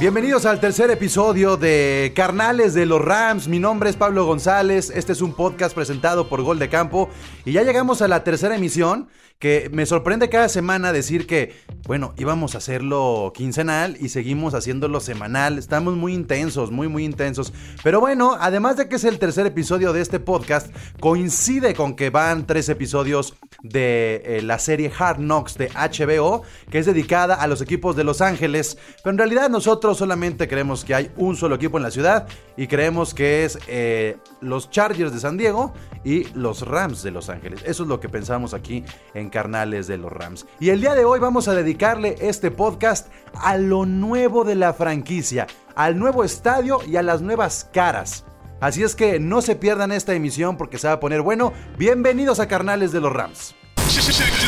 Bienvenidos al tercer episodio de Carnales de los Rams. Mi nombre es Pablo González. Este es un podcast presentado por Gol de Campo. Y ya llegamos a la tercera emisión que me sorprende cada semana decir que, bueno, íbamos a hacerlo quincenal y seguimos haciéndolo semanal. Estamos muy intensos, muy, muy intensos. Pero bueno, además de que es el tercer episodio de este podcast, coincide con que van tres episodios de eh, la serie Hard Knocks de HBO, que es dedicada a los equipos de Los Ángeles. Pero en realidad nosotros solamente creemos que hay un solo equipo en la ciudad y creemos que es eh, los Chargers de San Diego y los Rams de Los Ángeles. Eso es lo que pensamos aquí en Carnales de los Rams. Y el día de hoy vamos a dedicarle este podcast a lo nuevo de la franquicia, al nuevo estadio y a las nuevas caras. Así es que no se pierdan esta emisión porque se va a poner bueno. Bienvenidos a Carnales de los Rams.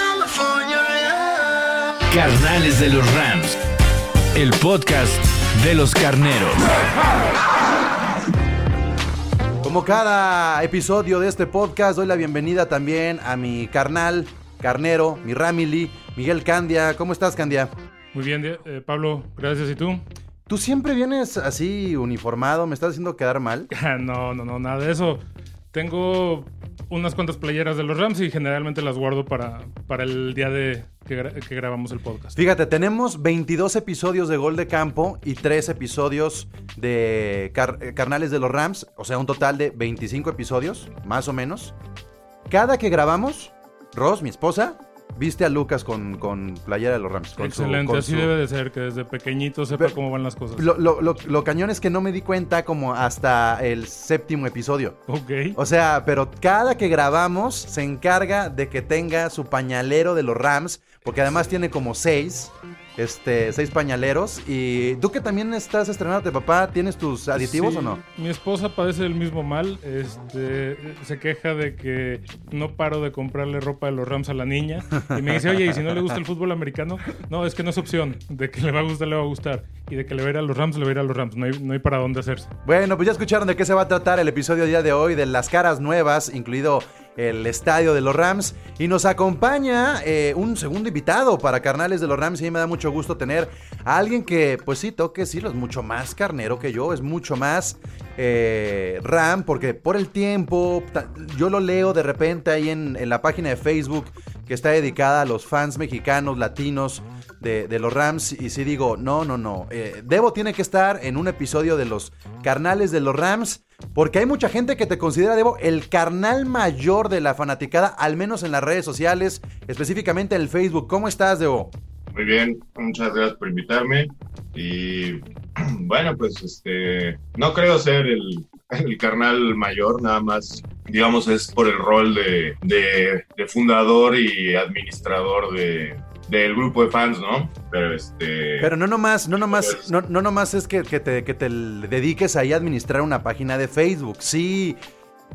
Carnales de los Rams. El podcast de los carneros. Como cada episodio de este podcast, doy la bienvenida también a mi carnal, carnero, mi Ramily, Miguel Candia. ¿Cómo estás, Candia? Muy bien, eh, Pablo, gracias. ¿Y tú? Tú siempre vienes así uniformado, me estás haciendo quedar mal. no, no, no, nada de eso. Tengo unas cuantas playeras de los Rams y generalmente las guardo para, para el día de que, gra- que grabamos el podcast. Fíjate, tenemos 22 episodios de Gol de Campo y 3 episodios de eh, Carnales de los Rams, o sea, un total de 25 episodios, más o menos. Cada que grabamos, Ross, mi esposa, viste a Lucas con, con playera de los Rams. con su- Excelente, con así su- debe de ser, que desde pequeñito sepa Pero- cómo van las cosas. Lo, lo- lo- lo cañón es que no me di cuenta como hasta el séptimo episodio. Ok. O sea, pero cada que grabamos se encarga de que tenga su pañalero de los Rams, porque además tiene como seis, este, seis pañaleros. Y tú que también estás estrenándote, papá, ¿tienes tus aditivos Sí, o no? Mi esposa padece del mismo mal. Este, se queja de que no paro de comprarle ropa de los Rams a la niña. Y me dice, oye, ¿y si no le gusta el fútbol americano? No, es que no es opción. De que le va a gustar, le va a gustar. Y de que le va a ir a los Rams, le va a ir a los Rams. No hay, no hay para dónde hacerse. Bueno, pues ya escucharon de qué se va a tratar el episodio día de hoy, de las caras nuevas, incluido el estadio de los Rams. Y nos acompaña eh, un segundo invitado para Carnales de los Rams. Y a mí me da mucho gusto tener a alguien que, pues sí, toque decirlo, es mucho más carnero que yo, es mucho más eh, Ram, porque por el tiempo, yo lo leo de repente ahí en la página de Facebook que está dedicada a los fans mexicanos, latinos de, los Rams. Y sí digo, no, no, no. eh, Debo tiene que estar en un episodio de los carnales de los Rams. Porque hay mucha gente que te considera, Debo, el carnal mayor de la fanaticada, al menos en las redes sociales, específicamente en el Facebook. ¿Cómo estás, Debo? Muy bien, muchas gracias por invitarme. Y bueno, pues este, no creo ser el, el carnal mayor, nada más, digamos, es por el rol de, de- de fundador y administrador de, del grupo de fans, ¿no? Pero este... Pero no nomás, no nomás, no, no nomás es que, que te, que te dediques ahí a administrar una página de Facebook. Sí,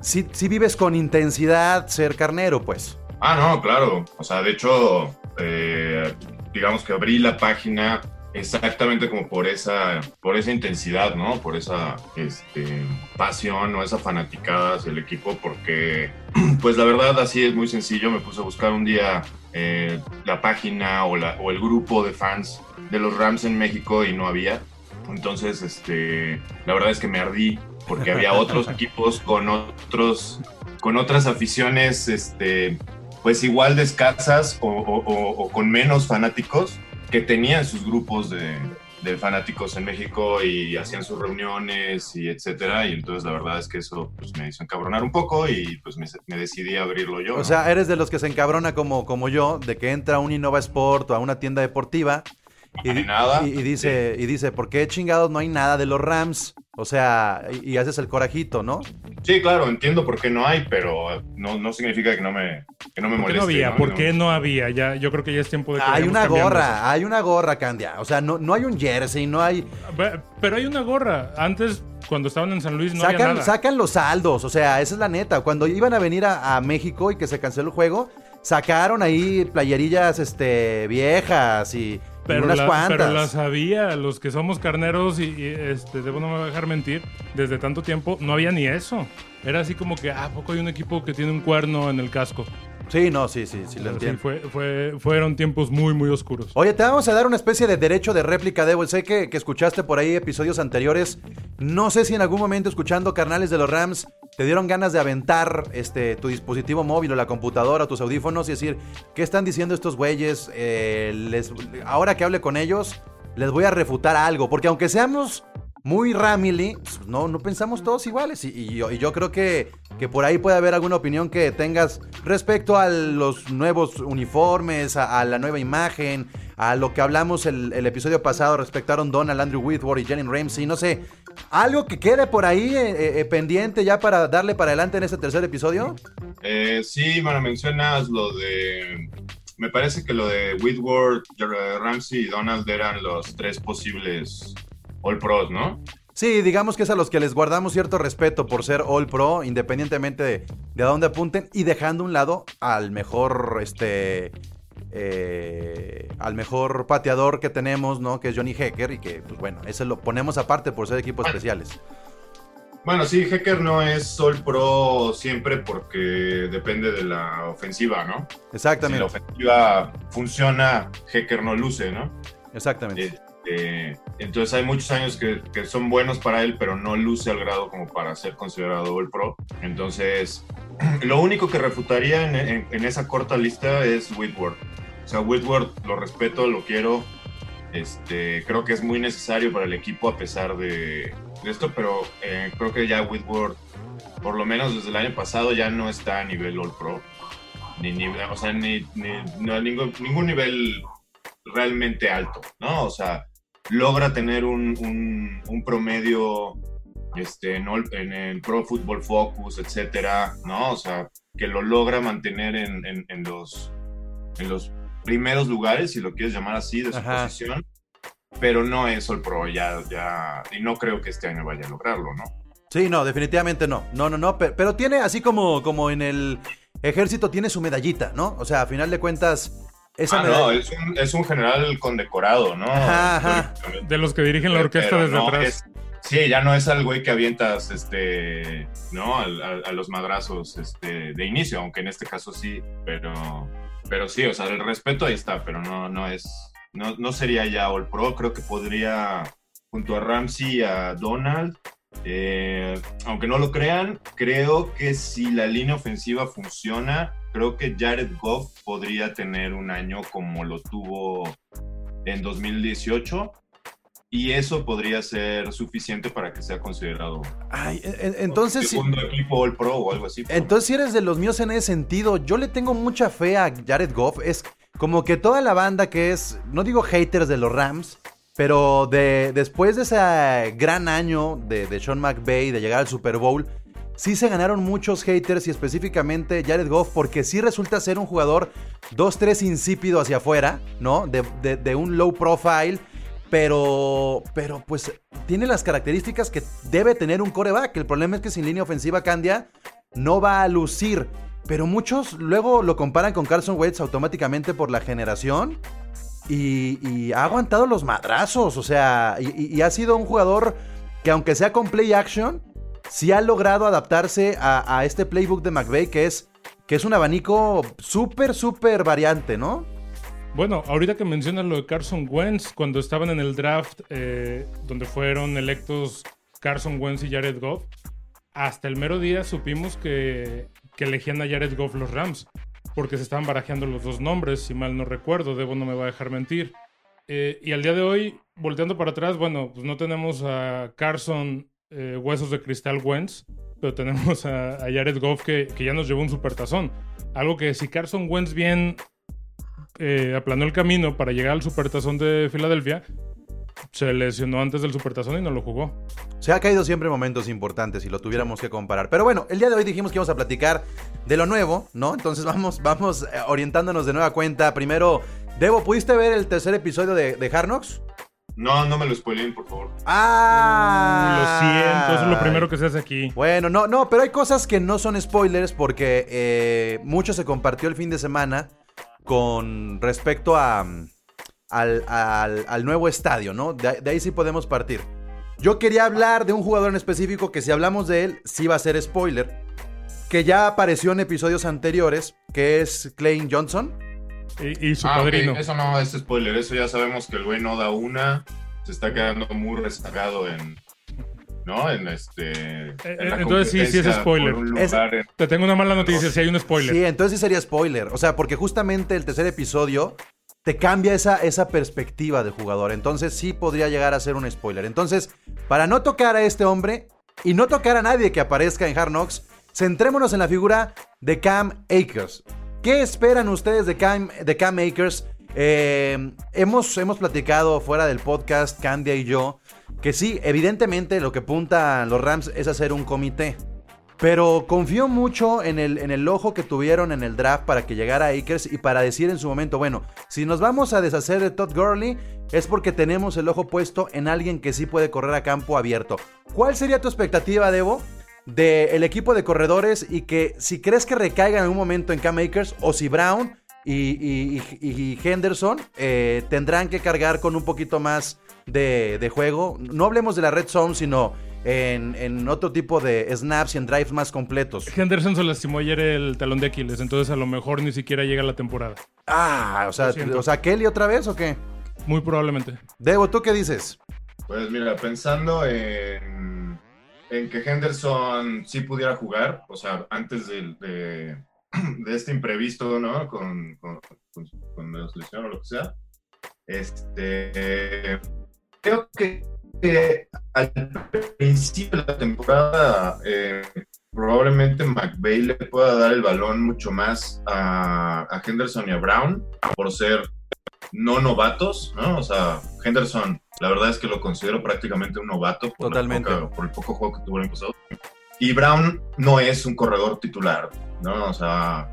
sí, sí vives con intensidad ser carnero, pues. Ah, no, claro. O sea, de hecho, eh, digamos que abrí la página exactamente como por esa, por esa intensidad, ¿no? Por esa este, pasión o esa fanaticada hacia el equipo, porque, pues la verdad, así es muy sencillo. Me puse a buscar un día eh, la página o, la, o el grupo de fans de los Rams en México y no había. Entonces, este, la verdad es que me ardí porque había otros equipos con otros, con otras aficiones, este, pues igual de escasas o, o- o- o con menos fanáticos que tenían sus grupos de, de fanáticos en México y hacían sus reuniones y etcétera. Y entonces la verdad es que eso pues, me hizo encabronar un poco y pues me, me decidí a abrirlo yo. O ¿no? sea, eres de los que se encabrona como, como yo, de que entra a un Innova Sport o a una tienda deportiva y, No hay di- nada. y- y dice, y dice, ¿por qué chingados no hay nada de los Rams? O sea, y, y haces el corajito, ¿no? Sí, claro, entiendo por qué no hay, pero no, no significa que no me, que no me ¿Por qué moleste. no había? ¿no? ¿Por qué no había? Ya, yo creo que ya es tiempo de que Hay una gorra, hay una gorra, Candia. O sea, no, no hay un jersey, no hay... Pe- Pero hay una gorra. Antes cuando estaban en San Luis no había sacan, nada. sacan los saldos, o sea, esa es la neta. Cuando iban a venir a, a México y que se canceló el juego, sacaron ahí playerillas este, viejas y pero, unas la- cuantas. pero las había, los que somos carneros y, y, este, debo no me dejar mentir, desde tanto tiempo no había ni eso. Era así como que, ah, ¿a poco hay un equipo que tiene un cuerno en el casco? Sí, no, sí, sí, sí, lo Pero sí, entiendo. fue, fue, fueron tiempos muy, muy oscuros. Oye, te vamos a dar una especie de derecho de réplica, Debo. Sé que, que escuchaste por ahí episodios anteriores. No sé si en algún momento escuchando Carnales de los Rams te dieron ganas de aventar este, tu dispositivo móvil o la computadora o tus audífonos y decir, ¿qué están diciendo estos güeyes? Eh, les, ahora que hable con ellos, les voy a refutar algo. Porque aunque seamos muy Ramily, pues, no, no pensamos todos iguales. Y, yo, creo que, que por ahí puede haber alguna opinión que tengas respecto a los nuevos uniformes, a, la nueva imagen, a lo que hablamos el, el episodio pasado respecto a Donald, Andrew Whitworth y Jalen Ramsey. No sé, algo que quede por ahí eh, eh, pendiente ya para darle para adelante en este tercer episodio. Eh, sí, bueno, mencionas lo de. Me parece que lo de Whitworth, Ramsey y Donald eran los tres posibles All Pros, ¿no? Sí, digamos que es a los que les guardamos cierto respeto por ser All Pro, independientemente de, de a dónde apunten, y dejando a un lado al mejor, este, eh, al mejor pateador que tenemos, ¿no? Que es Johnny Hecker, y que, pues bueno, ese lo ponemos aparte por ser equipos especiales. Bueno, sí, Hecker no es All Pro siempre porque depende de la ofensiva, ¿no? Si la Exactamente, ofensiva funciona, Hecker no luce, ¿no? exactamente. Este, entonces hay muchos años que, que son buenos para él, pero no luce al grado como para ser considerado All Pro. Entonces, lo único que refutaría en, esa corta lista es Whitworth. O sea, Whitworth lo respeto, lo quiero. Este, creo que es muy necesario para el equipo a pesar de, esto, pero eh, creo que ya Whitworth, por lo menos desde el año pasado, ya no está a nivel All Pro. Ni, ni- o sea, ni, ningún nivel realmente alto, ¿no? O sea, logra tener un, un- un promedio este, en, all- en el Pro Football Focus, etcétera, ¿no? O sea, que lo logra mantener en, en- en los, en los primeros lugares, si lo quieres llamar así, de su Ajá. posición, pero no es All Pro, ya, ya, y no creo que este año vaya a lograrlo, ¿no? Sí, no, definitivamente no. No, no, no. pe- Pero, tiene, así como, como en el ejército, tiene su medallita, ¿no? O sea, a final de cuentas, esa Ah, medalla. no, es un, es un general condecorado, ¿no? Ajá, ajá. De los que dirigen la orquesta Pero desde no atrás. es- sí, ya no es al güey que avientas, este, ¿no? A, los madrazos, este, de inicio, aunque en este caso sí, pero, pero sí, o sea, el respeto ahí está, pero no, no es, no, no sería ya All Pro, creo que podría, junto a Ramsey y a Donald, eh, aunque no lo crean, creo que si la línea ofensiva funciona, creo que Jared Goff podría tener un año como lo tuvo en 2018 y eso podría ser suficiente para que sea considerado Ay, en- en- entonces, segundo equipo All Pro o algo así. entonces si eres de los míos en ese sentido, yo le tengo mucha fe a Jared Goff. Es como que toda la banda que es, no digo haters de los Rams, pero de, después de ese gran año de, de Sean McVay, de llegar al Super Bowl, sí se ganaron muchos haters y específicamente Jared Goff porque sí resulta ser un jugador 2-3 insípido hacia afuera, ¿no? De, de- un low profile, pero, pero pues tiene las características que debe tener un coreback. El problema es que sin línea ofensiva Candia no va a lucir. Pero muchos luego lo comparan con Carson Wentz automáticamente por la generación. Y, ha aguantado los madrazos. O sea, y, ha sido un jugador que aunque sea con play action, sí ha logrado adaptarse a, este playbook de McVay que es, que es un abanico súper, súper variante, ¿no? Bueno, ahorita que mencionas lo de Carson Wentz, cuando estaban en el draft eh, donde fueron electos Carson Wentz y Jared Goff, hasta el mero día supimos que, que elegían a Jared Goff los Rams, porque se estaban barajeando los dos nombres, si mal no recuerdo, Debo no me va a dejar mentir. Eh, y al día de hoy, volteando para atrás, bueno, pues no tenemos a Carson eh, Huesos de Cristal Wentz, pero tenemos a, Jared Goff que, que ya nos llevó un supertazón. Algo que si Carson Wentz bien eh, aplanó el camino para llegar al supertazón de Filadelfia, se lesionó antes del supertazón y no lo jugó. Se ha caído siempre en momentos importantes si lo tuviéramos que comparar. Pero bueno, el día de hoy dijimos que íbamos a platicar de lo nuevo, ¿no? Entonces vamos, vamos eh, orientándonos de nueva cuenta. Primero, Debo, ¿pudiste ver el tercer episodio de, de Hard Knocks? No, no me lo spoileen, por favor. Ah, Uh, lo cierto, eso es lo primero que se hace aquí. Bueno, no, no, pero hay cosas que no son spoilers porque eh, mucho se compartió el fin de semana con respecto a, mm, al, al- al nuevo estadio, ¿no? De, de ahí sí podemos partir. Yo quería hablar de un jugador en específico que si hablamos de él, sí va a ser spoiler, que ya apareció en episodios anteriores, que es Clay Johnson. Y, y su Ah, padrino. Eso no es spoiler, eso ya sabemos que el güey no da una, se está quedando muy rezagado en. ¿No? En este. en la Eh, entonces sí, sí es spoiler. Es- en- Te tengo una mala noticia, si hay un spoiler. Sí, entonces sí sería spoiler. O sea, porque justamente el tercer episodio te cambia esa, esa perspectiva del jugador. Entonces sí podría llegar a ser un spoiler. Entonces, para no tocar a este hombre y no tocar a nadie que aparezca en Hard Knocks, centrémonos en la figura de Cam Akers. ¿Qué esperan ustedes de Cam, de Cam Akers? Eh, hemos, hemos platicado fuera del podcast, Candia y yo, que sí, evidentemente lo que apuntan los Rams es hacer un comité. Pero confío mucho en el, en el ojo que tuvieron en el draft para que llegara Akers y para decir en su momento, bueno, si nos vamos a deshacer de Todd Gurley es porque tenemos el ojo puesto en alguien que sí puede correr a campo abierto. ¿Cuál sería tu expectativa, Debo, del equipo de corredores y que si crees que recaiga en algún momento en Cam Akers o si Brown y, y- y- y Henderson eh, tendrán que cargar con un poquito más de, de juego? No hablemos de la red zone, sino en, en otro tipo de snaps y en drives más completos. Henderson se lastimó ayer el talón de Aquiles, entonces a lo mejor ni siquiera llega la temporada. Ah, o sea, o sea, Kelly otra vez o qué? Muy probablemente. Debo, ¿tú qué dices? Pues mira, pensando en, en que Henderson sí pudiera jugar, o sea, antes del- de, de este imprevisto, ¿no? Con, con, con, con la selección o lo que sea. Este, creo que, que al principio de la temporada eh, probablemente McVeigh le pueda dar el balón mucho más a, a Henderson y a Brown por ser no novatos, ¿no? O sea, Henderson, la verdad es que lo considero prácticamente un novato por, Totalmente. poca- por el poco juego que tuvo el año pasado. Y Brown no es un corredor titular, ¿no? O sea,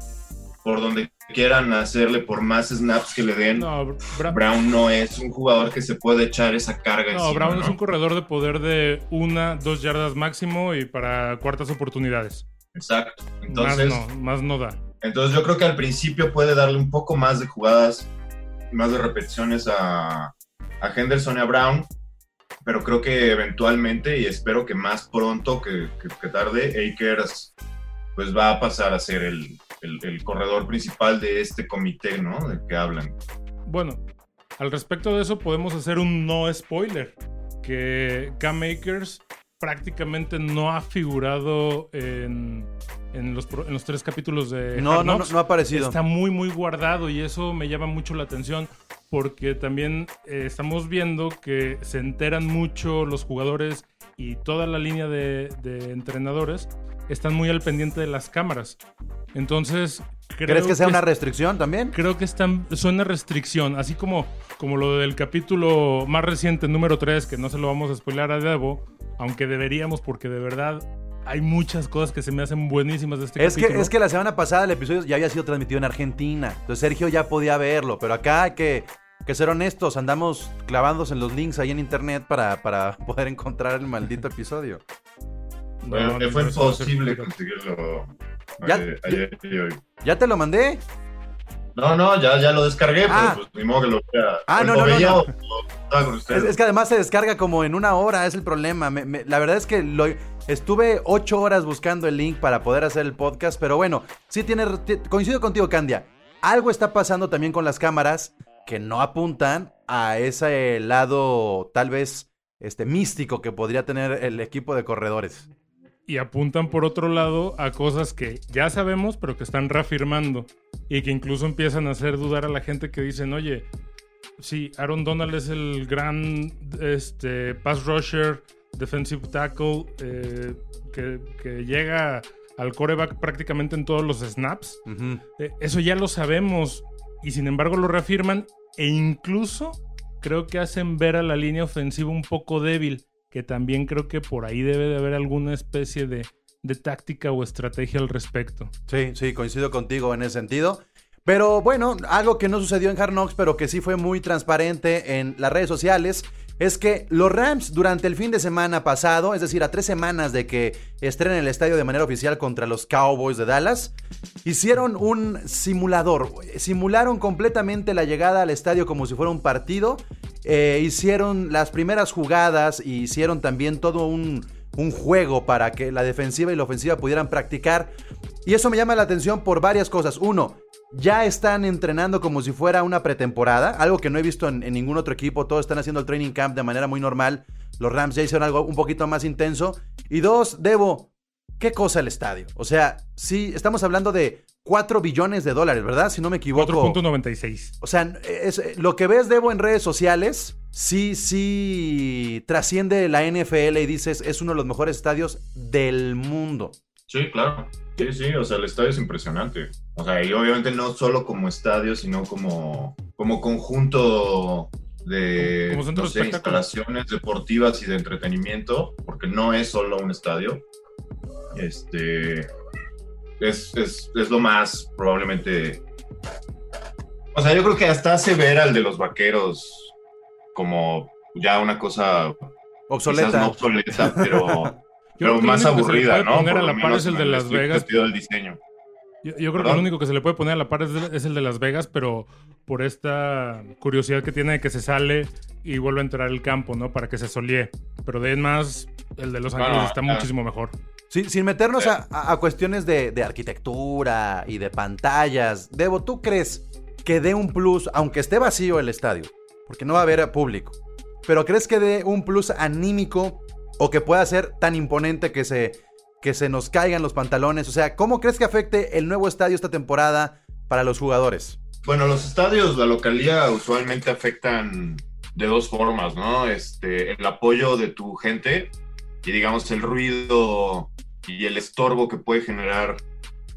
por donde quieran hacerle, por más snaps que le den, No, Bra- Brown no es un jugador que se puede echar esa carga no, encima, Brown es ¿no? un corredor de poder de una, dos yardas máximo y para cuartas oportunidades. Exacto. Entonces, más no, más no da. Entonces yo creo que al principio puede darle un poco más de jugadas, más de repeticiones a, a Henderson y a Brown, pero creo que eventualmente, y espero que más pronto que, que- que tarde, Akers pues va a pasar a ser el, el- el corredor principal de este comité, ¿no? Del que hablan. Bueno, al respecto de eso podemos hacer un no spoiler. Que Cam Akers prácticamente no ha figurado en, en los, en los tres capítulos de No, Hard no, no, ha aparecido. Está muy, muy guardado y eso me llama mucho la atención porque también eh, estamos viendo que se enteran mucho los jugadores y toda la línea de, de entrenadores están muy al pendiente de las cámaras. Entonces, creo ¿Crees que sea una es- restricción también? Creo que están, suena restricción, así como, como lo del capítulo más reciente, número 3, que no se lo vamos a spoiler a Debo, aunque deberíamos, porque de verdad hay muchas cosas que se me hacen buenísimas de este Es que, capítulo. es que la semana pasada el episodio ya había sido transmitido en Argentina. Entonces Sergio ya podía verlo. Pero acá hay que, que ser honestos. Andamos clavándose en los links ahí en internet para, para poder encontrar el maldito episodio. No, Bueno, no, que fue no, imposible conseguirlo Ya- ayer, ayer y hoy. ¿Ya te lo mandé? No, no, ya, ya lo descargué, Ah. pero pues ni modo que lo vea. Ah, no, no, veía no. o- o estaba con Es, que además se descarga como en una hora, es el problema. Me- me- la verdad es que lo, estuve ocho horas buscando el link para poder hacer el podcast, pero bueno, sí tiene, ti- coincido contigo, Candia. Algo está pasando también con las cámaras que no apuntan a ese lado tal vez este místico que podría tener el equipo de corredores. Y apuntan por otro lado a cosas que ya sabemos, pero que están reafirmando. Y que incluso empiezan a hacer dudar a la gente que dicen, oye, sí, Aaron Donald es el gran este, pass rusher, defensive tackle, eh, que, que llega al coreback prácticamente en todos los snaps. Eh, Eso ya lo sabemos y sin embargo lo reafirman e incluso creo que hacen ver a la línea ofensiva un poco débil, que también creo que por ahí debe de haber alguna especie de, de táctica o estrategia al respecto. Sí, sí, coincido contigo en ese sentido. Pero bueno, algo que no sucedió en Hard Knocks, pero que sí fue muy transparente en las redes sociales, es que los Rams durante el fin de semana pasado, es decir, a tres semanas de que estrenen el estadio de manera oficial contra los Cowboys de Dallas, hicieron un simulador. Simularon completamente la llegada al estadio como si fuera un partido. Eh, hicieron las primeras jugadas y hicieron también todo un juego para que la defensiva y la ofensiva pudieran practicar. Y eso me llama la atención por varias cosas. Uno, ya están entrenando como si fuera una pretemporada, algo que no he visto en, en, ningún otro equipo. Todos están haciendo el training camp de manera muy normal. Los Rams ya hicieron algo un poquito más intenso. Y dos, Debo, ¿qué cosa el estadio? O sea, sí, estamos hablando de 4 billones de dólares, ¿verdad? Si no me equivoco. 4.96. O sea, es, lo que ves, Debo, en redes sociales, sí, sí trasciende la NFL y dices, es uno de los mejores estadios del mundo. Sí, claro. Sí, sí, o sea, el estadio es impresionante. O sea, y obviamente no solo como estadio, sino como, como conjunto de Como no sé, instalaciones deportivas y de entretenimiento, porque no es solo un estadio. Este es, es, es lo más probablemente. O sea, yo creo que hasta hace ver al de los vaqueros como ya una cosa Obsoleta. quizás no obsoleta, pero, pero creo que más lo único que se le aburrida, puede ¿no? poner Por a la par es el de Las Vegas. del diseño. Yo, yo creo que lo único que se le puede poner a la par es, el de Las Vegas, pero por esta curiosidad que tiene de que se sale y vuelve a entrar el campo, ¿no? Para que se solie. Pero de ahí en más, el de Los Ángeles Bueno, está ah. muchísimo mejor. Sí, sin meternos a, a- a cuestiones de, de arquitectura y de pantallas, Debo, ¿tú crees que dé un plus, aunque esté vacío el estadio? Porque no va a haber público. Pero ¿crees que dé un plus anímico o que pueda ser tan imponente que se, que se nos caigan los pantalones? O sea, ¿cómo crees que afecte el nuevo estadio esta temporada para los jugadores? Bueno, los estadios, la localía usualmente afectan de dos formas, ¿no? Este, el apoyo de tu gente y digamos el ruido y el estorbo que puede generar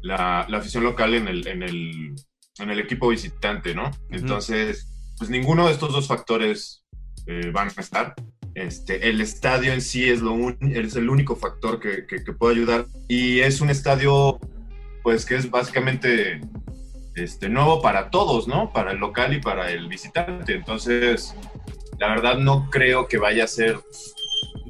la, la afición local en el, en, el, en el equipo visitante, ¿no? Entonces, pues ninguno de estos dos factores eh, van a estar. Este, el estadio en sí es, lo es el único factor que, que- puede ayudar y es un estadio pues que es básicamente este, nuevo para todos, ¿no? Para el local y para el visitante. Entonces, la verdad no creo que vaya a ser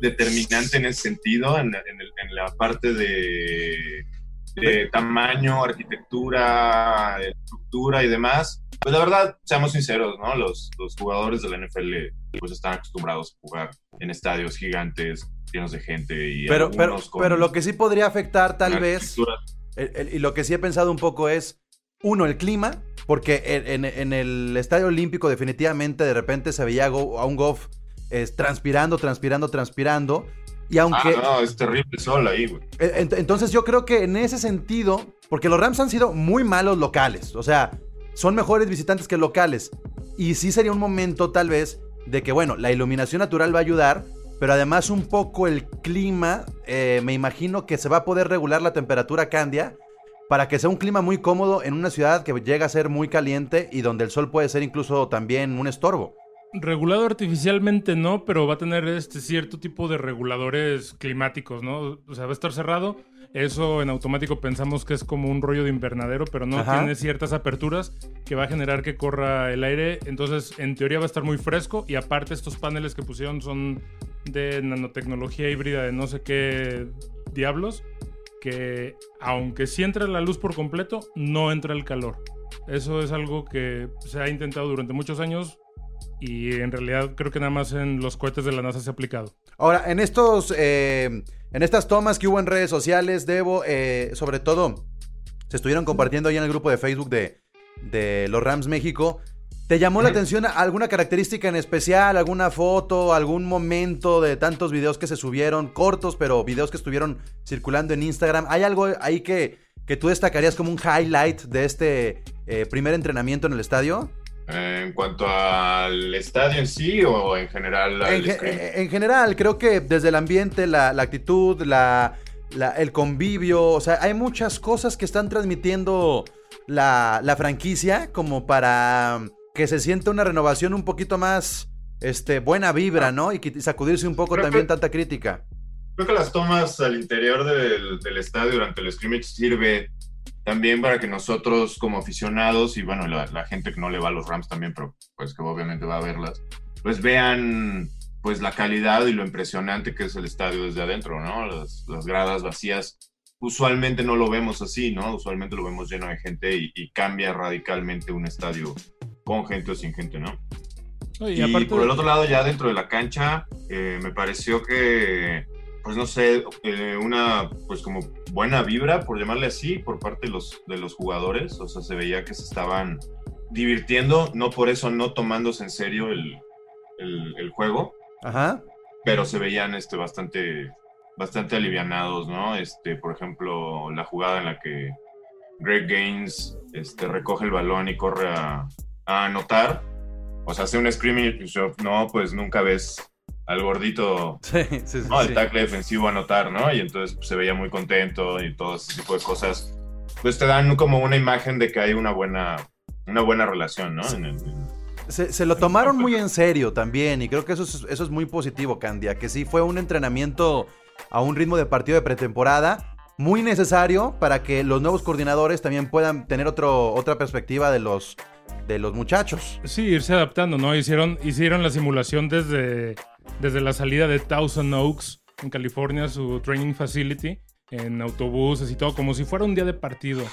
determinante en ese sentido, en, la parte de tamaño, arquitectura, estructura y demás. Pues la verdad, seamos sinceros, ¿no? Los, los jugadores de la NFL pues están acostumbrados a jugar en estadios gigantes, llenos de gente y Pero, pero, con pero lo que sí podría afectar tal vez... arquitectura El- el- y lo que sí he pensado un poco es, uno, el clima, porque en, en- en el Estadio Olímpico definitivamente de repente se veía a Go- a un Goff eh, transpirando, transpirando, transpirando. Y aunque... Ah, no, es terrible el sol ahí, güey. Ent- Entonces yo creo que en ese sentido, porque los Rams han sido muy malos locales, o sea, son mejores visitantes que locales. Y sí sería un momento tal vez de que, bueno, la iluminación natural va a ayudar, pero además un poco el clima, eh, me imagino que se va a poder regular la temperatura candia para que sea un clima muy cómodo en una ciudad que llega a ser muy caliente y donde el sol puede ser incluso también un estorbo. Regulado artificialmente no, pero va a tener este cierto tipo de reguladores climáticos, ¿no? O sea, va a estar cerrado. Eso en automático pensamos que es como un rollo de invernadero, pero no Ajá. tiene ciertas aperturas que va a generar que corra el aire. Entonces, en teoría va a estar muy fresco. Y aparte, estos paneles que pusieron son de nanotecnología híbrida de no sé qué diablos. Que aunque sí entra la luz por completo, no entra el calor. Eso es algo que se ha intentado durante muchos años y en realidad creo que nada más en los cohetes de la NASA se ha aplicado. Ahora, en estos, eh, en estas tomas que hubo en redes sociales, Debo, eh, sobre todo, se estuvieron compartiendo ahí en el grupo de Facebook de, de los Rams México. ¿Te llamó la atención alguna característica en especial, alguna foto, algún momento de tantos videos que se subieron, cortos, pero videos que estuvieron circulando en Instagram? ¿Hay algo ahí que, que tú destacarías como un highlight de este eh, primer entrenamiento en el estadio? Eh, En cuanto al estadio en sí o en general al En, ge- scrimmage? en general, creo que desde el ambiente, la, la actitud, la, la- el convivio, o sea, hay muchas cosas que están transmitiendo la, la franquicia como para que se sienta una renovación un poquito más este, buena vibra, ¿no? Y, sacudirse un poco Creo también que- tanta crítica. Creo que las tomas al interior del, del estadio durante el scrimmage sirve también para que nosotros como aficionados y bueno, la, la gente que no le va a los Rams también, pero pues que obviamente va a verlas, pues vean pues la calidad y lo impresionante que es el estadio desde adentro, ¿no? Las, las gradas vacías. Usualmente no lo vemos así, ¿no? Usualmente lo vemos lleno de gente y, y cambia radicalmente un estadio con gente o sin gente, ¿no? Y, aparte por el otro lado, ya dentro de la cancha, eh, me pareció que, pues no sé, eh, una pues como buena vibra, por llamarle así, por parte de los, de los jugadores. O sea, se veía que se estaban divirtiendo, no por eso no tomándose en serio el, el- el juego, Ajá. pero se veían este, bastante, bastante alivianados, ¿no? Este, por ejemplo, la jugada en la que Greg Gaines este, recoge el balón y corre a, a anotar. O sea, hace un screaming no, pues nunca ves al gordito, Sí, sí, sí. no, sí. el tackle defensivo anotar, ¿no? Y entonces pues, se veía muy contento y todo ese tipo de cosas. Pues te dan como una imagen de que hay una buena, una buena relación, ¿no? En el- en- Se, se lo tomaron muy en serio también y creo que eso es, eso es muy positivo, Candia, que sí fue un entrenamiento a un ritmo de partido de pretemporada muy necesario para que los nuevos coordinadores también puedan tener otro, otra perspectiva de los, de los muchachos. Sí, irse adaptando, ¿no? Hicieron, hicieron la simulación desde, desde la salida de Thousand Oaks en California, su training facility, en autobuses y todo, como si fuera un día de partido.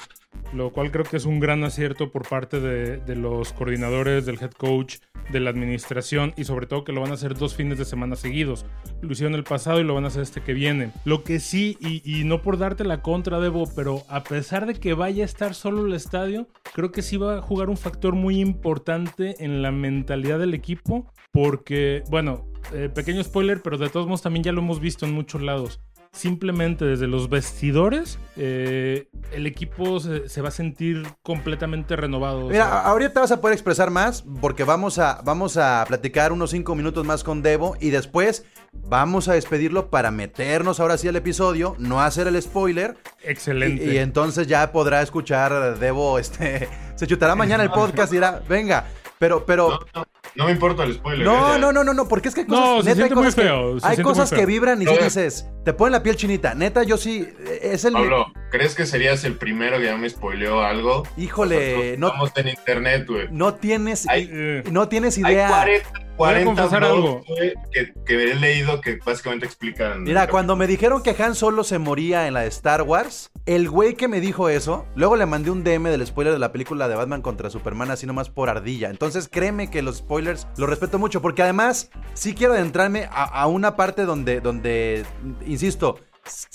Lo cual creo que es un gran acierto por parte de, los coordinadores, del head coach, de la administración y sobre todo que lo van a hacer dos fines de semana seguidos. Lo hicieron el pasado y lo van a hacer este que viene. Lo que sí, y, y no por darte la contra, Debo, pero a pesar de que vaya a estar solo el estadio, creo que sí va a jugar un factor muy importante en la mentalidad del equipo. Porque, bueno, eh, pequeño spoiler, pero de todos modos también ya lo hemos visto en muchos lados. Simplemente desde los vestidores, eh, el equipo se, se va a sentir completamente renovado. o Mira, sea, a- ahorita vas a poder expresar más porque vamos a, vamos a platicar unos cinco minutos más con Debo y después vamos a despedirlo para meternos ahora sí al episodio, no hacer el spoiler excelente. Y, y entonces ya podrá escuchar Debo, este, se chutará mañana el podcast y dirá, venga, pero, pero, No, no, no me importa el spoiler. no, ¿eh? no, no, no, no, porque es que hay No, cosas, se neta, hay cosas, feo, que, se hay cosas que vibran y ver. dices, te ponen la piel chinita, neta, yo sí, es el, Pablo, ¿crees que serías el primero que ya me spoileó algo? híjole, no, Estamos en internet, güey. no tienes, Hay- Eh, no tienes Hay idea. 40, 40 confesar blogs, algo. que, que he leído que básicamente explican. Mira, cuando me dijeron que Han Solo se moría en la de Star Wars, el güey que me dijo eso, luego le mandé un DM del spoiler de la película de Batman contra Superman, así nomás por ardilla. Entonces créeme que los spoilers los respeto mucho, porque además sí quiero adentrarme a, a una parte donde, donde, insisto,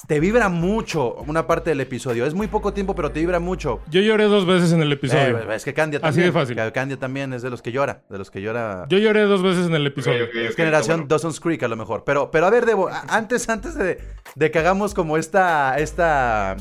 te vibra mucho una parte del episodio. Es muy poco tiempo, pero te vibra mucho. yo lloré dos veces en el episodio. Eh, es que Candia Así también. de fácil. Candia también es de los que llora, de los que llora. Yo lloré dos veces en el episodio. Es generación bueno. Dawson's Creek a lo mejor. Pero, pero a ver, Debo, antes, antes de, de que hagamos como esta, esta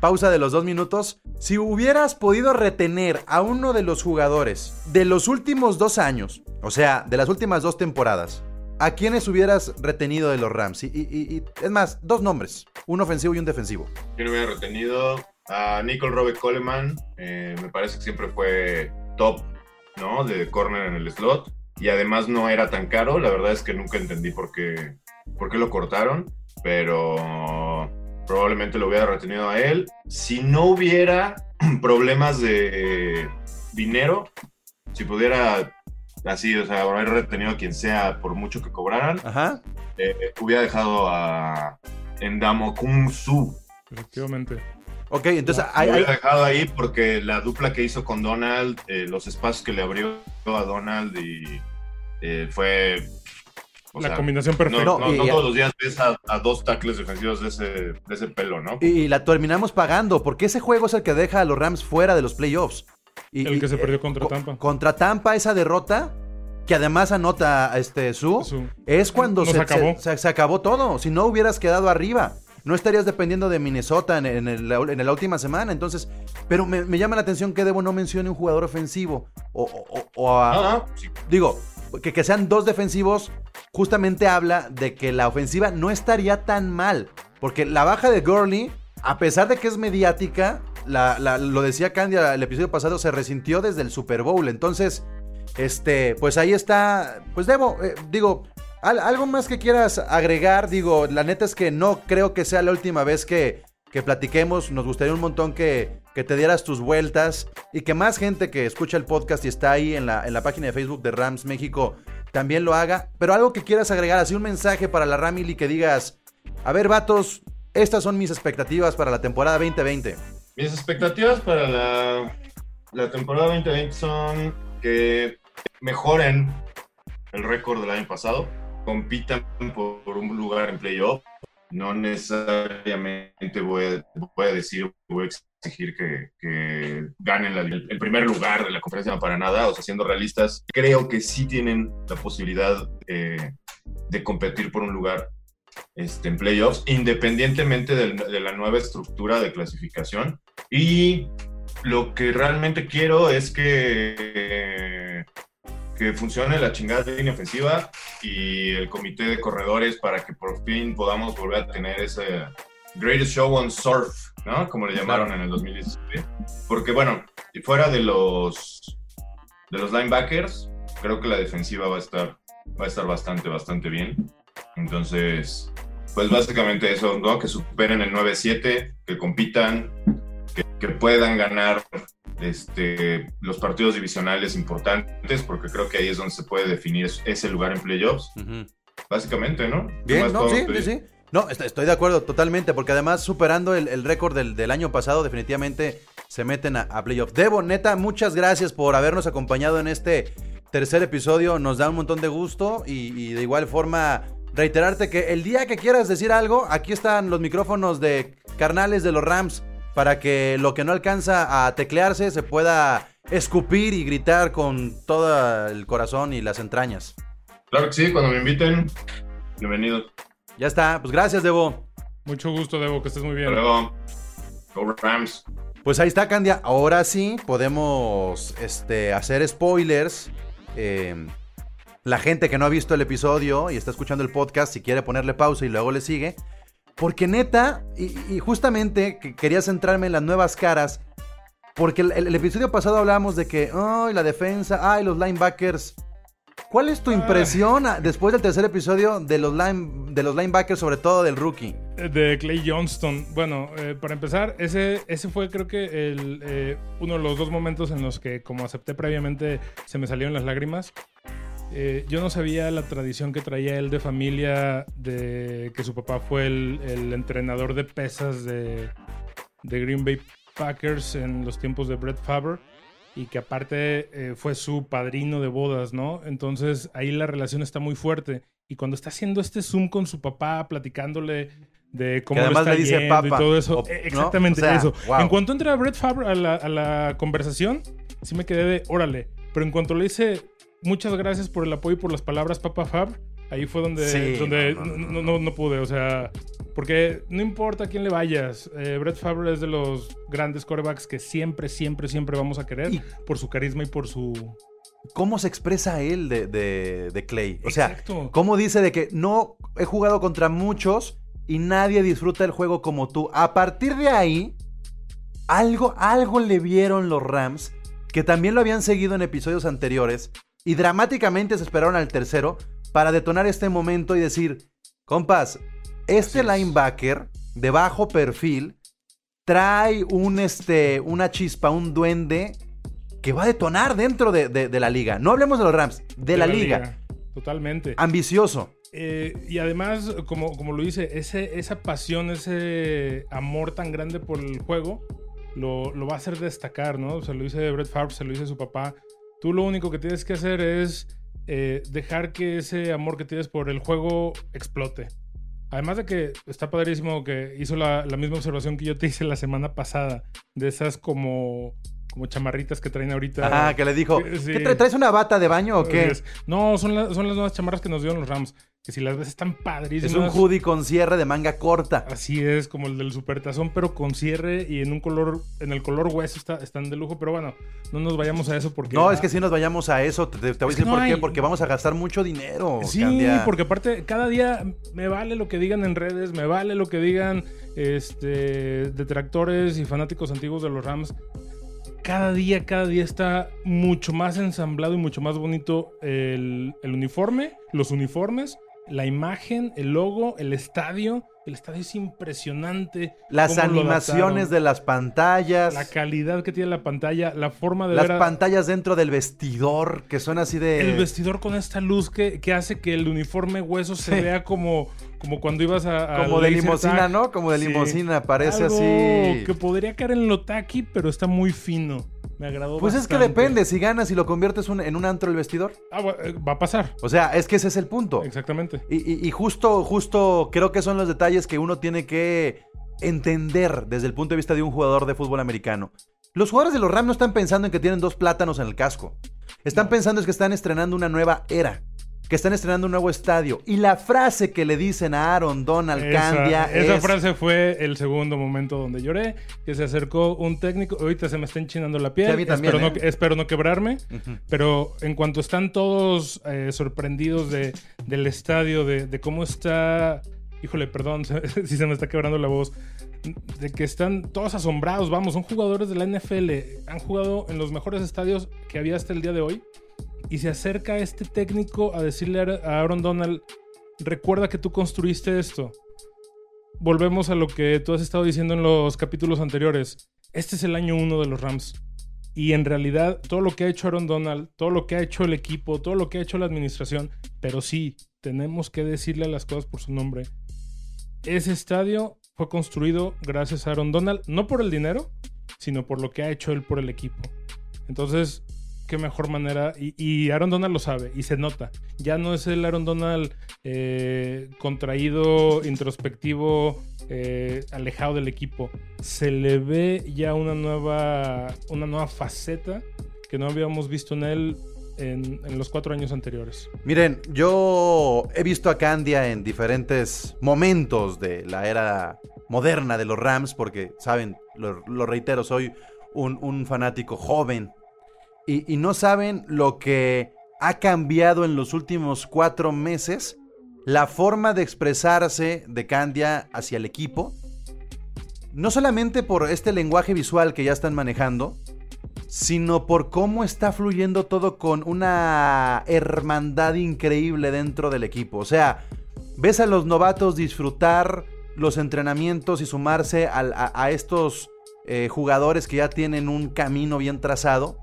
pausa de los dos minutos, si hubieras podido retener a uno de los jugadores de los últimos dos años, o sea, de las últimas dos temporadas, ¿a quiénes hubieras retenido de los Rams? Y, y- es más, dos nombres, un ofensivo y un defensivo. Yo no hubiera retenido a Nicole Robert Coleman. eh, me parece que siempre fue top, ¿no? De corner en el slot. Y además no era tan caro. La verdad es que nunca entendí por qué, por qué lo cortaron. Pero probablemente lo hubiera retenido a él. Si no hubiera problemas de dinero, si pudiera así, o sea, haber retenido a quien sea por mucho que cobraran, Ajá. eh, hubiera dejado a Endamo Kung Su. Efectivamente. Ok, entonces Lo hay, hay- hubiera dejado ahí porque la dupla que hizo con Donald, eh, los espacios que le abrió a Donald y eh, fue... o La sea, combinación perfecta. No, No, no- y- no y- todos los días ves a, a dos tackles defensivos de ese, de ese pelo, ¿no? y, y la terminamos pagando, porque ese juego es el que deja a los Rams fuera de los playoffs. Y- El y- que se perdió eh, contra co- Tampa. Contra Tampa, esa derrota, que además anota este Su, Su. es cuando se, acabó. se- se- se acabó todo. Si no hubieras quedado arriba, no estarías dependiendo de Minnesota en, en el- en la última semana. Entonces, pero me, me llama la atención que Debo no mencione un jugador ofensivo. O, o- o- o a- Ah, sí. digo, que, que sean dos defensivos, justamente habla de que la ofensiva no estaría tan mal. Porque la baja de Gurley, a pesar de que es mediática, la- la- lo decía Candy el episodio pasado, se resintió desde el Super Bowl. Entonces, este, pues ahí está. Pues Debo, eh, digo, al- algo más que quieras agregar, digo, la neta es que no creo que sea la última vez que, que platiquemos. Nos gustaría un montón que, que te dieras tus vueltas y que más gente que escucha el podcast y está ahí en la, en la página de Facebook de Rams México también lo haga. Pero algo que quieras agregar, así un mensaje para la Ramily que digas, a ver, vatos, estas son mis expectativas para la temporada 2020. Mis expectativas para la, temporada 2020 son que mejoren el récord del año pasado, compitan por, un lugar en playoff. No necesariamente voy a, voy a decir, voy a exigir que, ganen el, primer lugar de la conferencia para nada. O sea, siendo realistas, creo que sí tienen la posibilidad eh, de competir por un lugar este, en playoffs, independientemente del- de la nueva estructura de clasificación. Y lo que realmente quiero es que, que funcione la chingada línea ofensiva y el comité de corredores para que por fin podamos volver a tener ese Greatest Show on Surf, ¿no? Como le llamaron en el 2017. Porque bueno, y fuera de los, de los linebackers, creo que la defensiva va a estar, va a estar bastante, bastante bien. Entonces, pues básicamente eso, ¿no? Que superen el 9-7, que compitan, que, que puedan ganar este, los partidos divisionales importantes, porque creo que ahí es donde se puede definir es- ese lugar en playoffs, básicamente, ¿no? ¿Qué Bien, no, sí, sí, sí. No, est- estoy de acuerdo totalmente, porque además superando el, el récord del, del año pasado, definitivamente se meten a, a playoff. Debo, neta, muchas gracias por habernos acompañado en este tercer episodio. Nos da un montón de gusto y, y de igual forma reiterarte que el día que quieras decir algo, aquí están los micrófonos de carnales de los Rams para que lo que no alcanza a teclearse se pueda escupir y gritar con todo el corazón y las entrañas. Claro que sí, cuando me inviten, bienvenido. Ya está, pues gracias, Debo. Mucho gusto, Debo, que estés muy bien. Hasta luego. Go Rams. Pues ahí está, Candia. Ahora sí podemos este, hacer spoilers. Eh, la gente que no ha visto el episodio y está escuchando el podcast, si quiere ponerle pausa y luego le sigue. Porque neta, y, y justamente que quería centrarme en las nuevas caras. Porque el, el episodio pasado hablábamos de que, ay, la defensa, ay, los linebackers. ¿Cuál es tu impresión ah, después del tercer episodio de los, line- de los linebackers, sobre todo del rookie? De Clay Johnston. Bueno, eh, para empezar, ese, ese fue creo que el, eh, uno de los dos momentos en los que, como acepté previamente, se me salieron las lágrimas. Eh, yo no sabía la tradición que traía él de familia, de que su papá fue el, el entrenador de pesas de, de Green Bay Packers en los tiempos de Brett Favre y que aparte eh, fue su padrino de bodas, ¿no? Entonces ahí la relación está muy fuerte. Y cuando está haciendo este Zoom con su papá, platicándole de cómo Que además le está le dice yendo y papa, todo eso. o- ¿no? exactamente O sea, eso. wow. En cuanto entra Brett Favre a la, a la conversación, sí me quedé de, órale. Pero en cuanto le dice, muchas gracias por el apoyo y por las palabras, Papa Fab, ahí fue donde, Sí, donde no, no, pude. O sea, porque no importa a quién le vayas, eh, Brett Favre es de los grandes corebacks que siempre, siempre, siempre vamos a querer Y- por su carisma y por su... ¿Cómo se expresa él de, de- de Clay? O sea, Exacto. ¿cómo dice de que no he jugado contra muchos y nadie disfruta el juego como tú? A partir de ahí, algo, algo le vieron los Rams, que también lo habían seguido en episodios anteriores, y dramáticamente se esperaron al tercero para detonar este momento y decir, compas, este linebacker de bajo perfil trae un, este, una chispa, un duende que va a detonar dentro de, de- de la liga. No hablemos de los Rams, de, la, liga. Totalmente. Ambicioso. Eh, y además, como, como lo dice, ese, esa pasión, ese amor tan grande por el juego, lo, lo va a hacer destacar, ¿no? Se lo dice Brett Favre, se lo dice su papá. Tú lo único que tienes que hacer es eh, dejar que ese amor que tienes por el juego explote. Además de que está padrísimo que hizo la, la misma observación que yo te hice la semana pasada, de esas como, como chamarritas que traen ahorita. Ajá, que le dijo, Sí. ¿qué tra- traes una bata de baño o qué? No, son, la- son las nuevas chamarras que nos dieron los Rams. Que si las ves están padrísimas. Es un hoodie con cierre de manga corta. Así es, como el del supertazón, pero con cierre y en un color, en el color hueso está, están de lujo. Pero bueno, no nos vayamos a eso porque. No, es que si nos vayamos a eso, te, te voy a decir no por qué, porque vamos a gastar mucho dinero. Sí, Candia. porque aparte, cada día me vale lo que digan en redes, me vale lo que digan este, detractores y fanáticos antiguos de los Rams. Cada día, cada día está mucho más ensamblado y mucho más bonito el, el uniforme, los uniformes, la imagen, el logo, el estadio, El estadio es impresionante. Las animaciones de las pantallas. La calidad que tiene la pantalla, la forma de Las ver a- pantallas dentro del vestidor, que son así de... el vestidor con esta luz que, que hace que el uniforme hueso se Sí. vea como, como cuando ibas a... a Como de limosina, tag. ¿no? Como de Sí. limosina, parece Algo así. que podría caer en lo taqui, pero está muy fino. Me agradó Pues es que depende, si ganas y lo conviertes un- en un antro el vestidor. Ah, eh, va a pasar. O sea, es que ese es el punto. Exactamente. Y, y- y justo, justo creo que son los detalles que uno tiene que entender desde el punto de vista de un jugador de fútbol americano. Los jugadores de los Rams no están pensando en que tienen dos plátanos en el casco. Están pensando es que están estrenando una nueva era. Que están estrenando un nuevo estadio. Y la frase que le dicen a Aaron Donald Esa, cambia esa es- frase fue el segundo momento donde lloré, que se acercó un técnico, ahorita se me está enchinando la piel, Sí, también, espero, ¿eh? no, espero no quebrarme, pero en cuanto están todos eh, sorprendidos de, del estadio, de, de cómo está, híjole, perdón si se me está quebrando la voz, de que están todos asombrados, vamos, son jugadores de la NFL, han jugado en los mejores estadios que había hasta el día de hoy, y se acerca este técnico a decirle a a Aaron Donald, recuerda que tú construiste esto. Volvemos a lo que tú has estado diciendo en los capítulos anteriores. Este es el año uno de los Rams. Y en realidad, todo lo que ha hecho Aaron Donald, todo lo que ha hecho el equipo, todo lo que ha hecho la administración, pero sí, tenemos que decirle las cosas por su nombre. Ese estadio fue construido gracias a Aaron Donald, no por el dinero, sino por lo que ha hecho él por el equipo. Entonces, qué mejor manera. Y, Aaron Donald lo sabe y se nota. Ya no es el Aaron Donald eh, contraído, introspectivo, eh, alejado del equipo. Se le ve ya una nueva, una nueva faceta que no habíamos visto en él en, los cuatro años anteriores. Miren, yo he visto a Candia en diferentes momentos de la era moderna de los Rams, porque, saben, lo, reitero, soy un fanático joven. Y, no saben lo que ha cambiado en los últimos cuatro meses la forma de expresarse de Candia hacia el equipo. No solamente por este lenguaje visual que ya están manejando, sino por cómo está fluyendo todo con una hermandad increíble dentro del equipo. O sea, ves a los novatos disfrutar los entrenamientos y sumarse a, a estos eh, jugadores que ya tienen un camino bien trazado.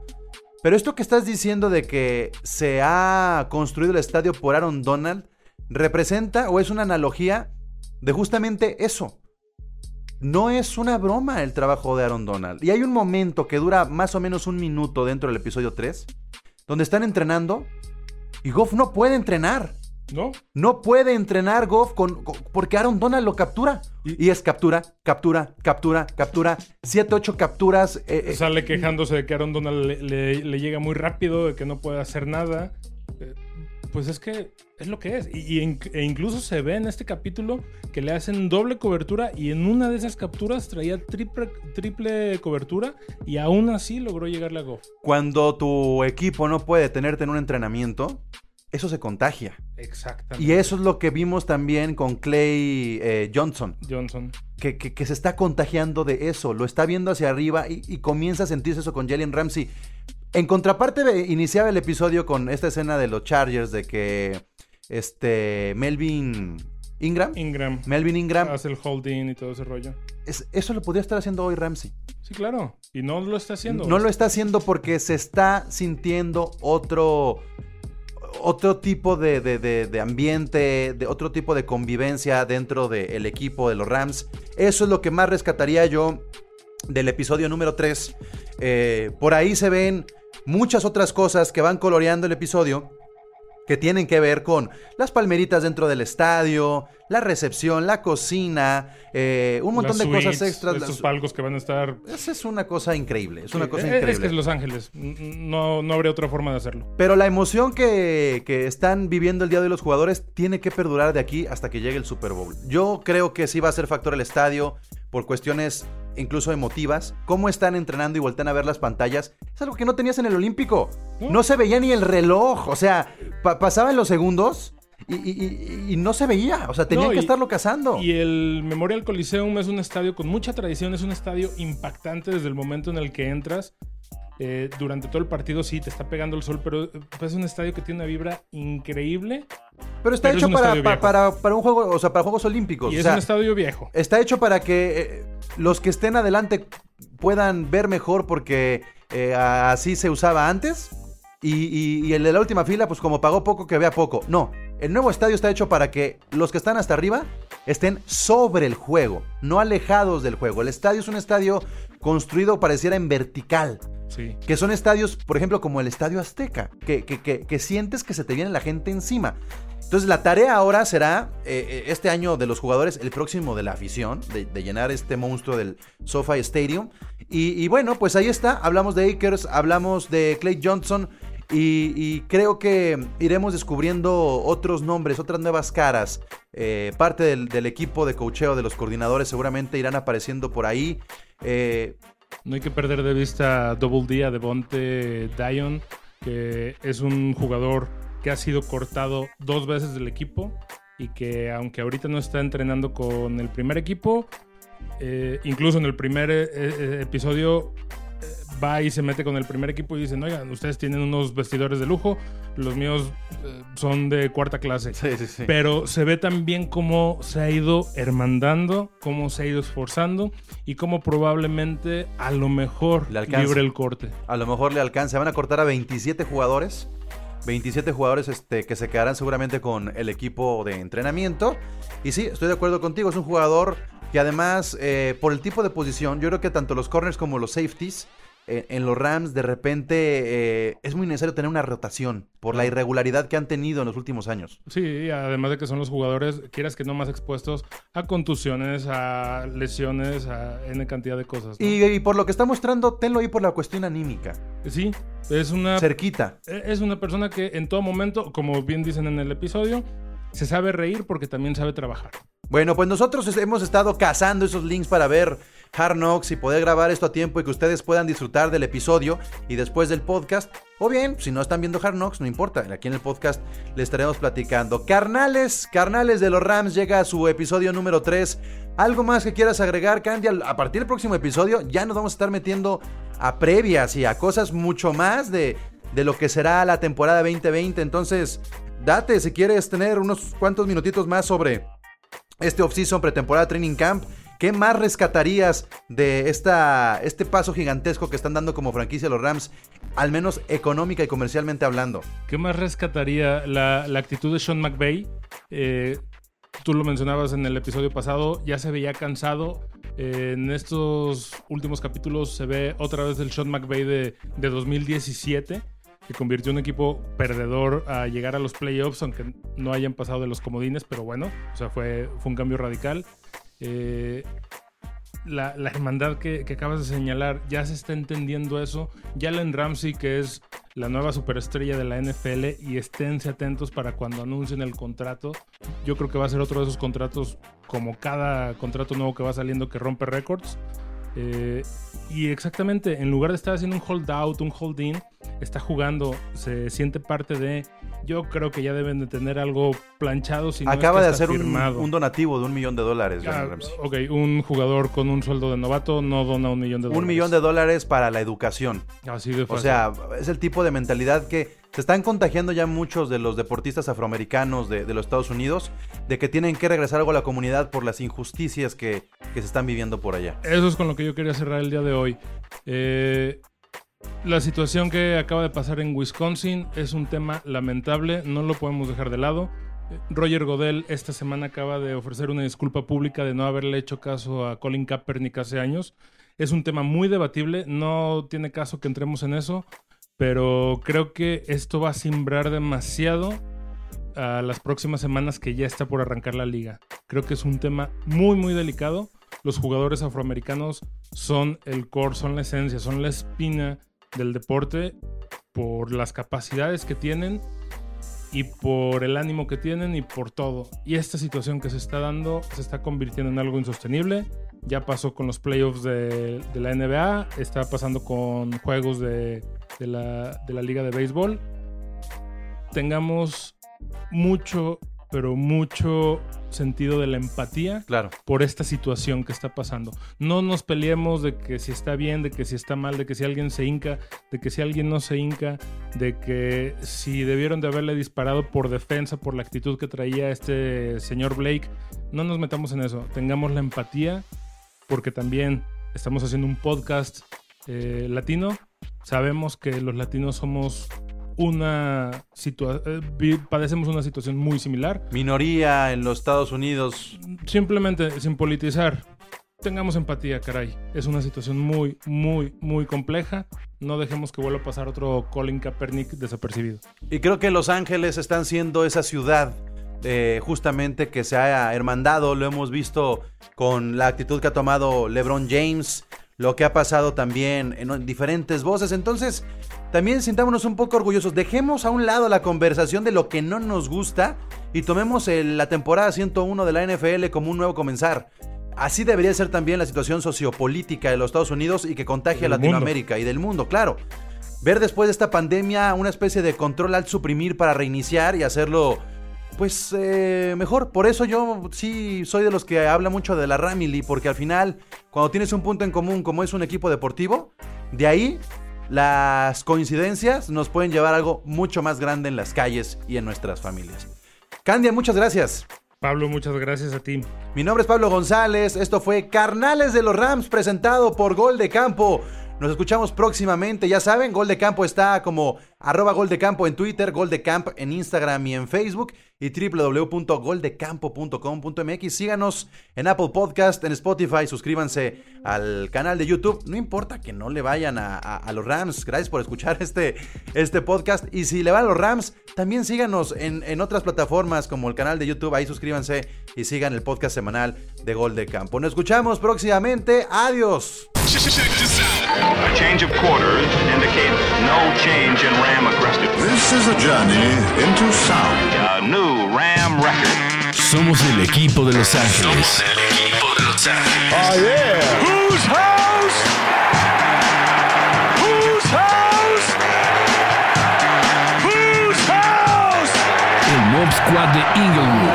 Pero esto que estás diciendo de que se ha construido el estadio por Aaron Donald representa o es una analogía de justamente eso. No es una broma el trabajo de Aaron Donald. Y hay un momento que dura más o menos un minuto dentro del episodio 3, donde están entrenando y Goff no puede entrenar. ¿No? No puede entrenar Goff con, con- porque Aaron Donald lo captura. Y, es captura, captura, captura, captura. Siete, ocho capturas. eh, eh, Sale quejándose de que Aaron Donald le, le- le llega muy rápido, de que no puede hacer nada. Eh, Pues es que es lo que es. Y, e incluso se ve en este capítulo que le hacen doble cobertura y en una de esas capturas traía triple, triple cobertura y aún así logró llegarle a Goff. Cuando tu equipo no puede tenerte en un entrenamiento, eso se contagia. Exactamente. Y eso es lo que vimos también con Clay eh, Johnson. Johnson. que, que- que se está contagiando de eso, lo está viendo hacia arriba y, y comienza a sentirse eso con Jalen Ramsey. En contraparte, iniciaba el episodio con esta escena de los Chargers de que este Melvin Ingram, Ingram. Melvin Ingram, Hace el holding y todo ese rollo. es- eso lo podría estar haciendo hoy Ramsey. Sí, claro. Y no lo está haciendo. No lo está haciendo porque se está sintiendo otro otro tipo de, de- de- ambiente, de otro tipo de convivencia dentro del equipo de los Rams. Eso es lo que más rescataría yo del episodio número 3. Eh, por ahí se ven muchas otras cosas que van coloreando el episodio que tienen que ver con las palmeritas dentro del estadio, la recepción, la cocina, eh, un montón Las de cosas extras. Las- palcos que van a estar. Esa es una cosa increíble, es una Sí, cosa es- increíble. Es que es Los Ángeles. No, no habría otra forma de hacerlo. Pero la emoción que, que están viviendo el día de hoy los jugadores tiene que perdurar de aquí hasta que llegue el Super Bowl. Yo creo que sí va a ser factor el estadio por cuestiones incluso emotivas. Cómo están entrenando y voltean a ver las pantallas. Es algo que no tenías en el Olímpico. No. Se veía ni el reloj. O sea, pa- pasaban los segundos y, y- y- y no se veía. O sea, tenían No, que estarlo cazando. Y el Memorial Coliseum es un estadio con mucha tradición, es un estadio impactante desde el momento en el que entras. Eh, durante todo el partido sí te está pegando el sol, pero es un estadio que tiene una vibra increíble. Pero está Pero hecho para, para, para un juego, o sea, para Juegos Olímpicos. Y o es sea, un estadio viejo. Está hecho para que eh, los que estén adelante puedan ver mejor porque eh, así se usaba antes. Y, y- y el de la última fila, pues como pagó poco, que vea poco. No, el nuevo estadio está hecho para que los que están hasta arriba estén sobre el juego, no alejados del juego. El estadio es un estadio construido pareciera en vertical. Sí. Que son estadios, por ejemplo, como el Estadio Azteca, que, que- que- sientes que se te viene la gente encima. Entonces la tarea ahora será, eh, eh, este año de los jugadores, el próximo de la afición, de, llenar este monstruo del SoFi Stadium. Y, bueno, pues ahí está, hablamos de Akers, hablamos de Clay Johnson y, creo que iremos descubriendo otros nombres, otras nuevas caras. Eh, parte del, equipo de cocheo de los coordinadores seguramente irán apareciendo por ahí. No hay que perder de vista a Double D, a Devonte Dion, que es un jugador que ha sido cortado dos veces del equipo y que aunque ahorita no está entrenando con el primer equipo, eh, incluso en el primer eh, eh, episodio va y se mete con el primer equipo y dicen, oigan, ustedes tienen unos vestidores de lujo, los míos eh, son de cuarta clase. sí, sí, sí. Pero se ve también cómo se ha ido hermandando, cómo se ha ido esforzando y cómo probablemente a lo mejor Le libre el corte. A lo mejor le alcanza. Van a cortar a 27 jugadores. 27 jugadores este, que se quedarán seguramente con el equipo de entrenamiento. Y sí, estoy de acuerdo contigo. Es un jugador que además, eh, por el tipo de posición, yo creo que tanto los corners como los safeties en los Rams, de repente eh, es muy necesario tener una rotación por la irregularidad que han tenido en los últimos años. Sí, además de que son los jugadores, quieras que no, más expuestos a contusiones, a lesiones, a N cantidad de cosas. ¿no? Y, y por lo que está mostrando, tenlo ahí por la cuestión anímica. Sí, es una, Cerquita. es una persona que en todo momento, como bien dicen en el episodio, se sabe reír porque también sabe trabajar. Bueno, pues nosotros hemos estado cazando esos links para ver Hard Knocks y poder grabar esto a tiempo y que ustedes puedan disfrutar del episodio y después del podcast. O bien, si no están viendo Hard Knocks, no importa, aquí en el podcast le estaremos platicando. Carnales, carnales de los Rams llega a su episodio número 3. ¿Algo más que quieras agregar, Candy? A partir del próximo episodio ya nos vamos a estar metiendo a previas y a cosas mucho más de, de lo que será la temporada 2020. Entonces, date si quieres tener unos cuantos minutitos más sobre este offseason, pretemporada, training camp. ¿Qué más rescatarías de esta, este paso gigantesco que están dando como franquicia los Rams, al menos económica y comercialmente hablando? ¿Qué más rescataría la, la actitud de Sean McVay? Eh, tú lo mencionabas en el episodio pasado, ya se veía cansado. Eh, en estos últimos capítulos se ve otra vez el Sean McVay de, de 2017, que convirtió un equipo perdedor a llegar a los playoffs, aunque no hayan pasado de los comodines, pero bueno, o sea, fue, fue un cambio radical. Eh, la, hermandad que, acabas de señalar, ya se está entendiendo eso. Jalen Ramsey, que es la nueva superestrella de la NFL, y esténse atentos para cuando anuncien el contrato. Yo creo que va a ser otro de esos contratos, como cada contrato nuevo que va saliendo, que rompe récords. Eh, y exactamente, en lugar de estar haciendo un holdout, un hold-in, está jugando, se siente parte de. Yo creo que ya deben de tener algo planchado. Si no es Acaba que de hacer un, donativo de un millón de dólares, Ah, Ramsey. ok, un jugador con un sueldo de novato no dona un millón de dólares. Un millón de dólares para la educación. Así de O fácil. sea, es el tipo de mentalidad que se están contagiando ya muchos de los deportistas afroamericanos de, de los Estados Unidos, de que tienen que regresar algo a la comunidad por las injusticias que, que se están viviendo por allá. Eso es con lo que yo quería cerrar el día de hoy. Eh, la situación que acaba de pasar en Wisconsin es un tema lamentable, no lo podemos dejar de lado. Roger Godel esta semana acaba de ofrecer una disculpa pública de no haberle hecho caso a Colin Kaepernick hace años. Es un tema muy debatible, no tiene caso que entremos en eso, pero creo que esto va a simbrar demasiado a las próximas semanas que ya está por arrancar la liga. Creo que es un tema muy, muy delicado. Los jugadores afroamericanos son el core, son la esencia, son la espina del deporte por las capacidades que tienen y por el ánimo que tienen y por todo. Y esta situación que se está dando se está convirtiendo en algo insostenible. Ya pasó con los playoffs de, la NBA, está pasando con juegos de, de la, de la liga de béisbol. Tengamos mucho, pero mucho sentido de la empatía Claro. por esta situación que está pasando. No nos peleemos de que si está bien, de que si está mal, de que si alguien se hinca, de que si alguien no se hinca, de que si debieron de haberle disparado por defensa, por la actitud que traía este señor Blake. No nos metamos en eso. Tengamos la empatía porque también estamos haciendo un podcast eh, latino. Sabemos que los latinos somos una situación, padecemos una situación muy similar. Minoría en los Estados Unidos. Simplemente, sin politizar, tengamos empatía, caray. Es una situación muy, muy, muy compleja. No dejemos que vuelva a pasar otro Colin Kaepernick desapercibido. Y creo que Los Ángeles están siendo esa ciudad eh, justamente que se ha hermandado. Lo hemos visto con la actitud que ha tomado LeBron James, lo que ha pasado también en diferentes voces. Entonces, también sintámonos un poco orgullosos. Dejemos a un lado la conversación de lo que no nos gusta y tomemos el- la temporada 101 de la NFL como un nuevo comenzar. Así debería ser también la situación sociopolítica de los Estados Unidos y que contagie a mundo. Latinoamérica y del mundo, claro. Ver después de esta pandemia una especie de control al suprimir para reiniciar y hacerlo pues eh, mejor. Por eso yo sí soy de los que habla mucho de la Ramily, porque al final, cuando tienes un punto en común como es un equipo deportivo, de ahí las coincidencias nos pueden llevar a algo mucho más grande en las calles y en nuestras familias. Candia, muchas gracias. Pablo, muchas gracias a ti. Mi nombre es Pablo González, esto fue Carnales de los Rams presentado por Gol de Campo. Nos escuchamos próximamente, ya saben, Gol de Campo está como arroba Gol de Campo en Twitter, Gol de Camp en Instagram y en Facebook y www.goldecampo.com.mx. Síganos en Apple Podcast, en Spotify, suscríbanse al canal de YouTube. No importa que no le vayan a, a- a los Rams, gracias por escuchar este, este podcast. Y si le van a los Rams, también síganos en, en otras plataformas como el canal de YouTube, ahí suscríbanse y sigan el podcast semanal de Gol de Campo. Nos escuchamos próximamente, adiós. A change of quarters indicates no change in Ram aggressiveness. This is a journey into sound. New Ram record. Somos el equipo de Los Ángeles. el equipo de Los Ángeles. Oh, yeah. Whose house? Whose house? Whose house? El Mob Squad de Inglewood.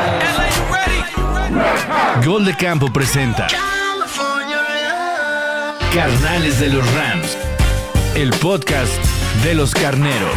Gol de Campo presenta Carnales de los Rams. El podcast de los carneros.